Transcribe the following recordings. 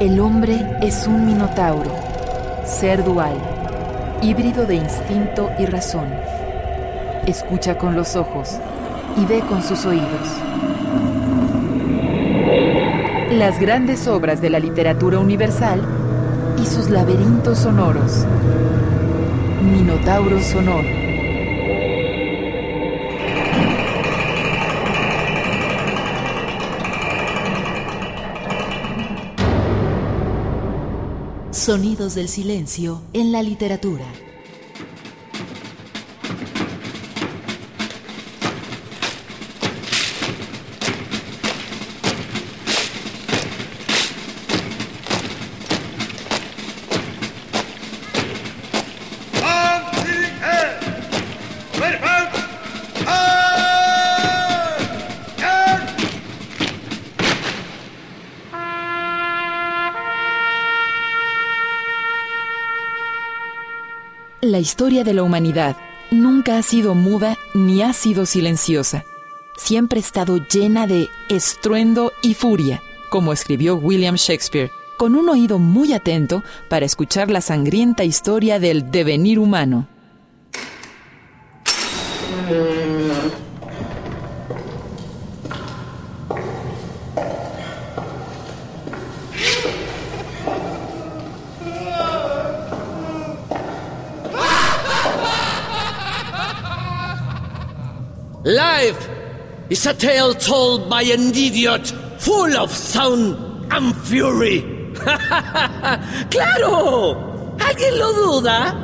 El hombre es un minotauro, ser dual, híbrido de instinto y razón. Escucha con los ojos y ve con sus oídos. Las grandes obras de la literatura universal y sus laberintos sonoros. Minotauro sonoro. Sonidos del silencio en la literatura. La historia de la humanidad nunca ha sido muda ni ha sido silenciosa. Siempre ha estado llena de estruendo y furia, como escribió William Shakespeare, con un oído muy atento para escuchar la sangrienta historia del devenir humano. Life is a tale told by an idiot full of sound and fury. ¡Claro! ¿Alguien lo duda?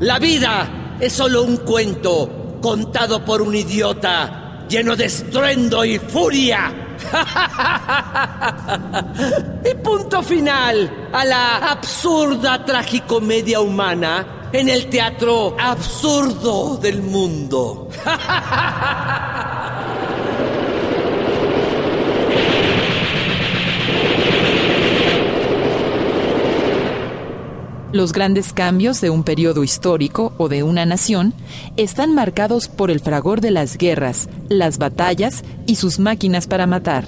La vida es solo un cuento contado por un idiota lleno de estruendo y furia. y punto final a la absurda tragicomedia humana en el teatro absurdo del mundo. Los grandes cambios de un periodo histórico o de una nación están marcados por el fragor de las guerras, las batallas y sus máquinas para matar.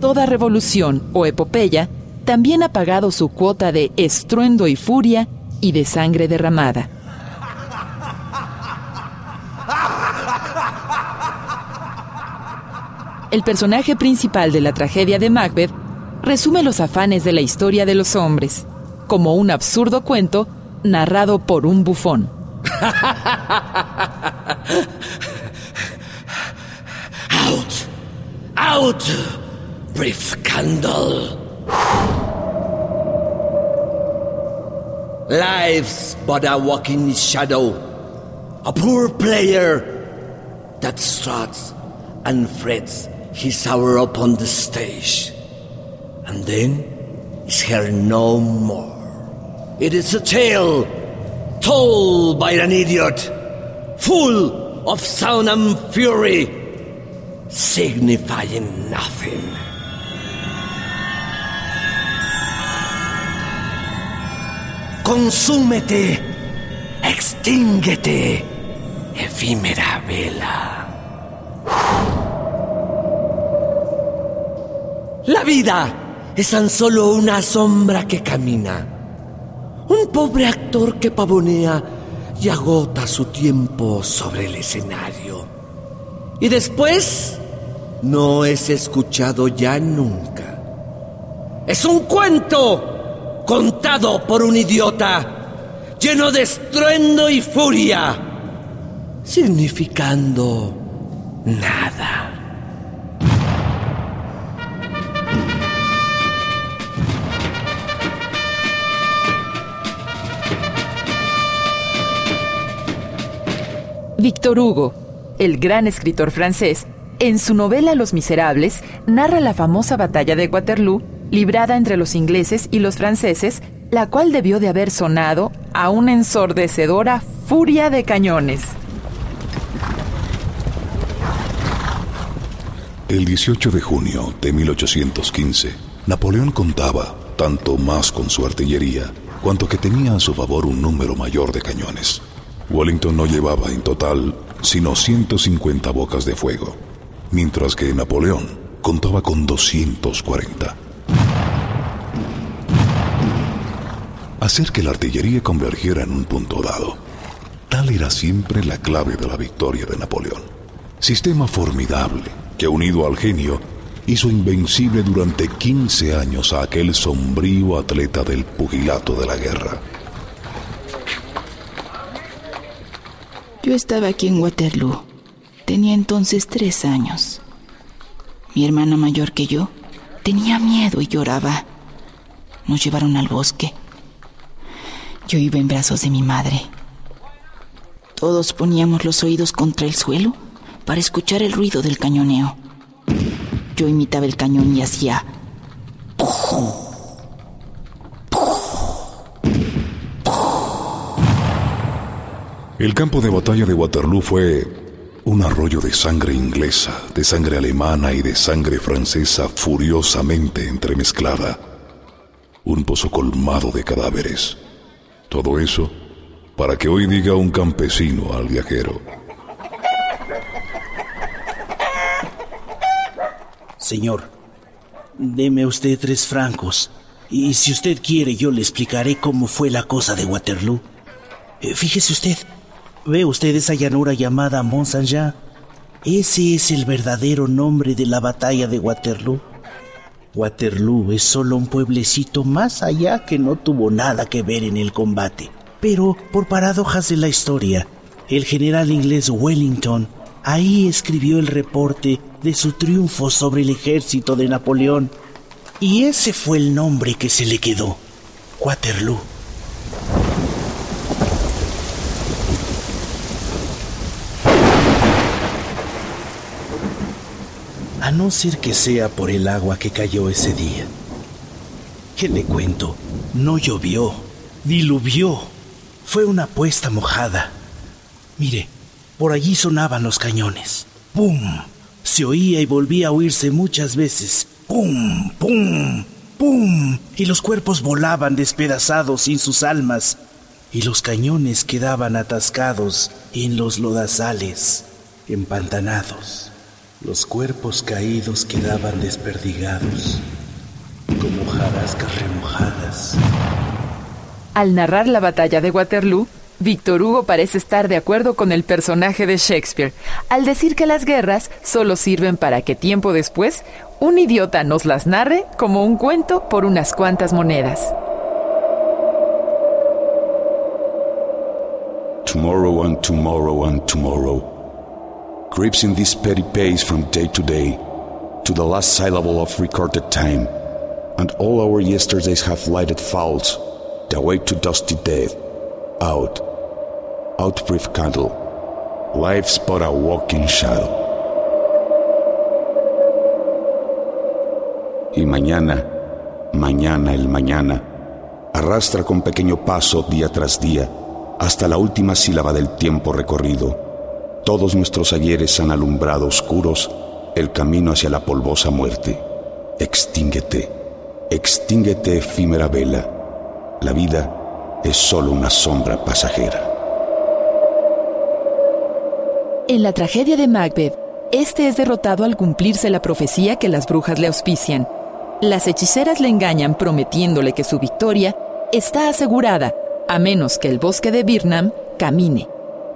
Toda revolución o epopeya también ha pagado su cuota de estruendo y furia y de sangre derramada. El personaje principal de la tragedia de Macbeth resume los afanes de la historia de los hombres, como un absurdo cuento narrado por un bufón. Out! Out! Brief candle! Life's but a walking shadow, a poor player that struts and frets his hour upon the stage, and then is heard no more. It is a tale told by an idiot, full of sound and fury, signifying nothing. Consúmete, extínguete, efímera vela. La vida es tan solo una sombra que camina, un pobre actor que pavonea y agota su tiempo sobre el escenario. Y después no es escuchado ya nunca. Es un cuento contado por un idiota, lleno de estruendo y furia, significando nada. Victor Hugo, el gran escritor francés, en su novela Los Miserables, narra la famosa batalla de Waterloo librada entre los ingleses y los franceses, la cual debió de haber sonado a una ensordecedora furia de cañones. El 18 de junio de 1815, Napoleón contaba tanto más con su artillería, cuanto que tenía a su favor un número mayor de cañones. Wellington no llevaba en total sino 150 bocas de fuego, mientras que Napoleón contaba con 240. Hacer que la artillería convergiera en un punto dado. Tal era siempre la clave de la victoria de Napoleón. Sistema formidable que unido al genio hizo invencible durante 15 años a aquel sombrío atleta del pugilato de la guerra. Yo estaba aquí en Waterloo. Tenía entonces tres años. Mi hermana mayor que yo tenía miedo y lloraba. Nos llevaron al bosque. Yo iba en brazos de mi madre. Todos poníamos los oídos contra el suelo para escuchar el ruido del cañoneo. Yo imitaba el cañón y hacía... El campo de batalla de Waterloo fue un arroyo de sangre inglesa, de sangre alemana y de sangre francesa furiosamente entremezclada. Un pozo colmado de cadáveres. Todo eso para que hoy diga un campesino al viajero. Señor, deme usted tres francos. Y si usted quiere, yo le explicaré cómo fue la cosa de Waterloo. Eh, fíjese usted, ¿ve usted esa llanura llamada Mont Saint-Jean? Ese es el verdadero nombre de la batalla de Waterloo. Waterloo es solo un pueblecito más allá que no tuvo nada que ver en el combate. Pero, por paradojas de la historia, el general inglés Wellington ahí escribió el reporte de su triunfo sobre el ejército de Napoleón. Y ese fue el nombre que se le quedó, Waterloo. No ser que sea por el agua que cayó ese día. ¿Qué le cuento? No llovió, diluvió, fue una puesta mojada. Mire, por allí sonaban los cañones. ¡Pum! Se oía y volvía a oírse muchas veces. ¡Pum! ¡Pum! ¡Pum! Y los cuerpos volaban despedazados sin sus almas. Y los cañones quedaban atascados en los lodazales, empantanados. Los cuerpos caídos quedaban desperdigados, como jarascas remojadas. Al narrar la batalla de Waterloo, Víctor Hugo parece estar de acuerdo con el personaje de Shakespeare, al decir que las guerras solo sirven para que tiempo después un idiota nos las narre como un cuento por unas cuantas monedas. Tomorrow and tomorrow and tomorrow. Creeps in this petty pace from day to day, to the last syllable of recorded time, and all our yesterdays have lighted fouls, the way to dusty death. Out, out, brief candle, life's but a walking shadow. Y mañana, mañana el mañana, arrastra con pequeño paso día tras día hasta la última sílaba del tiempo recorrido todos nuestros ayeres han alumbrado oscuros el camino hacia la polvosa muerte. Extínguete, extínguete efímera vela. La vida es solo una sombra pasajera. En la tragedia de Macbeth, este es derrotado al cumplirse la profecía que las brujas le auspician. Las hechiceras le engañan prometiéndole que su victoria está asegurada, a menos que el bosque de Birnam camine.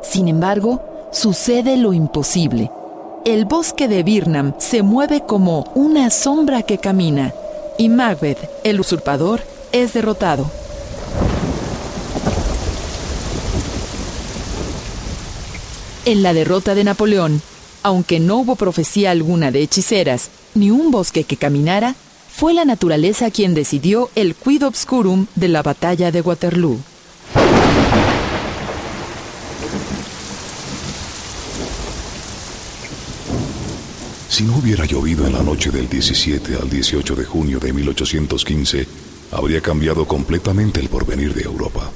Sin embargo, sucede lo imposible. El bosque de Birnam se mueve como una sombra que camina y Macbeth, el usurpador, es derrotado. En la derrota de Napoleón, aunque no hubo profecía alguna de hechiceras ni un bosque que caminara, fue la naturaleza quien decidió el quid obscurum de la batalla de Waterloo. Si no hubiera llovido en la noche del 17 al 18 de junio de 1815, habría cambiado completamente el porvenir de Europa.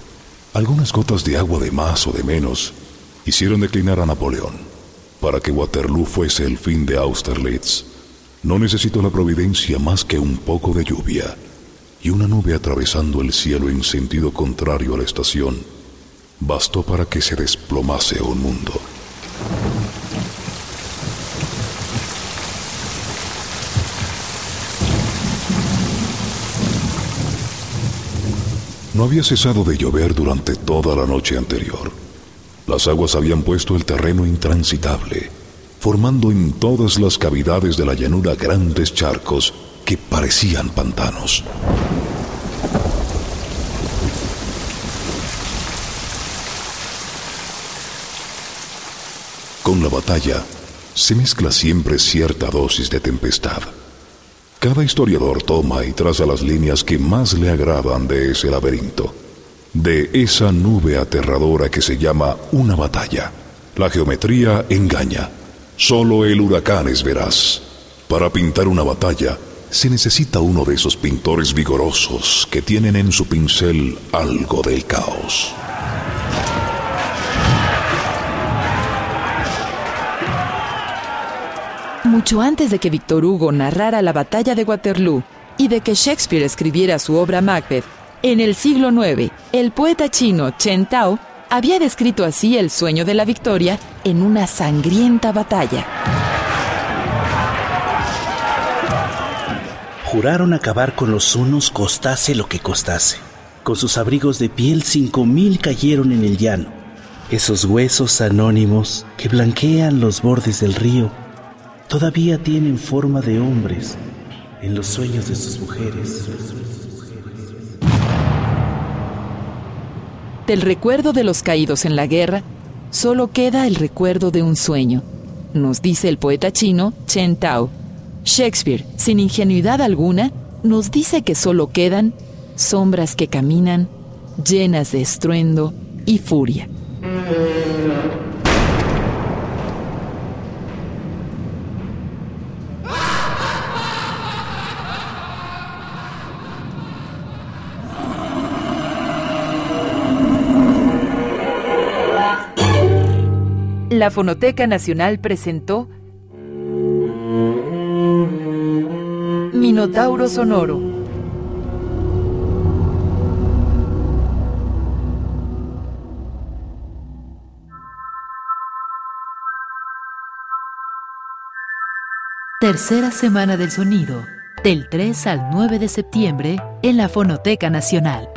Algunas gotas de agua de más o de menos hicieron declinar a Napoleón. Para que Waterloo fuese el fin de Austerlitz, no necesitó la providencia más que un poco de lluvia y una nube atravesando el cielo en sentido contrario a la estación. Bastó para que se desplomase un mundo. No había cesado de llover durante toda la noche anterior. Las aguas habían puesto el terreno intransitable, formando en todas las cavidades de la llanura grandes charcos que parecían pantanos. Con la batalla se mezcla siempre cierta dosis de tempestad. Cada historiador toma y traza las líneas que más le agradan de ese laberinto, de esa nube aterradora que se llama una batalla. La geometría engaña, solo el huracán es veraz. Para pintar una batalla se necesita uno de esos pintores vigorosos que tienen en su pincel algo del caos. Mucho antes de que Víctor Hugo narrara la batalla de Waterloo y de que Shakespeare escribiera su obra Macbeth, en el siglo IX, el poeta chino Chen Tao había descrito así el sueño de la victoria en una sangrienta batalla. Juraron acabar con los unos costase lo que costase. Con sus abrigos de piel cinco mil cayeron en el llano. Esos huesos anónimos que blanquean los bordes del río todavía tienen forma de hombres en los sueños de sus mujeres. Del recuerdo de los caídos en la guerra, solo queda el recuerdo de un sueño, nos dice el poeta chino Chen Tao. Shakespeare, sin ingenuidad alguna, nos dice que solo quedan sombras que caminan, llenas de estruendo y furia. La Fonoteca Nacional presentó Minotauro Sonoro. Tercera Semana del Sonido, del 3 al 9 de septiembre en la Fonoteca Nacional.